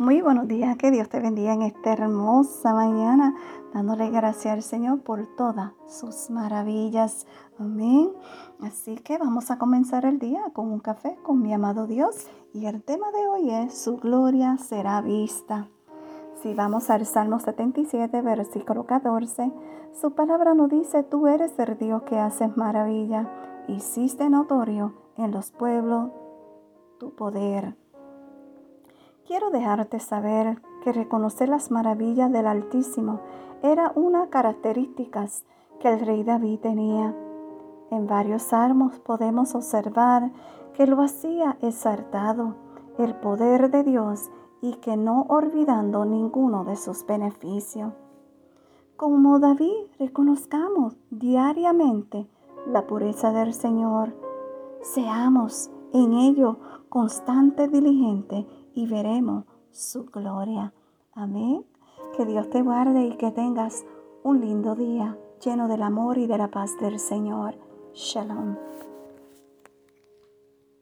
Muy buenos días, que Dios te bendiga en esta hermosa mañana, dándole gracias al Señor por todas sus maravillas. Amén. Así que vamos a comenzar el día con un café con mi amado Dios y el tema de hoy es su gloria será vista. Si vamos al Salmo 77, versículo 14, su palabra nos dice, tú eres el Dios que haces maravilla, hiciste notorio en los pueblos tu poder. Quiero dejarte saber que reconocer las maravillas del Altísimo era una característica que el rey David tenía. En varios salmos podemos observar que lo hacía exaltado el poder de Dios y que no olvidando ninguno de sus beneficios. Como David reconozcamos diariamente la pureza del Señor, seamos en ello constante, diligente y veremos su gloria. Amén. Que Dios te guarde y que tengas un lindo día lleno del amor y de la paz del Señor. Shalom.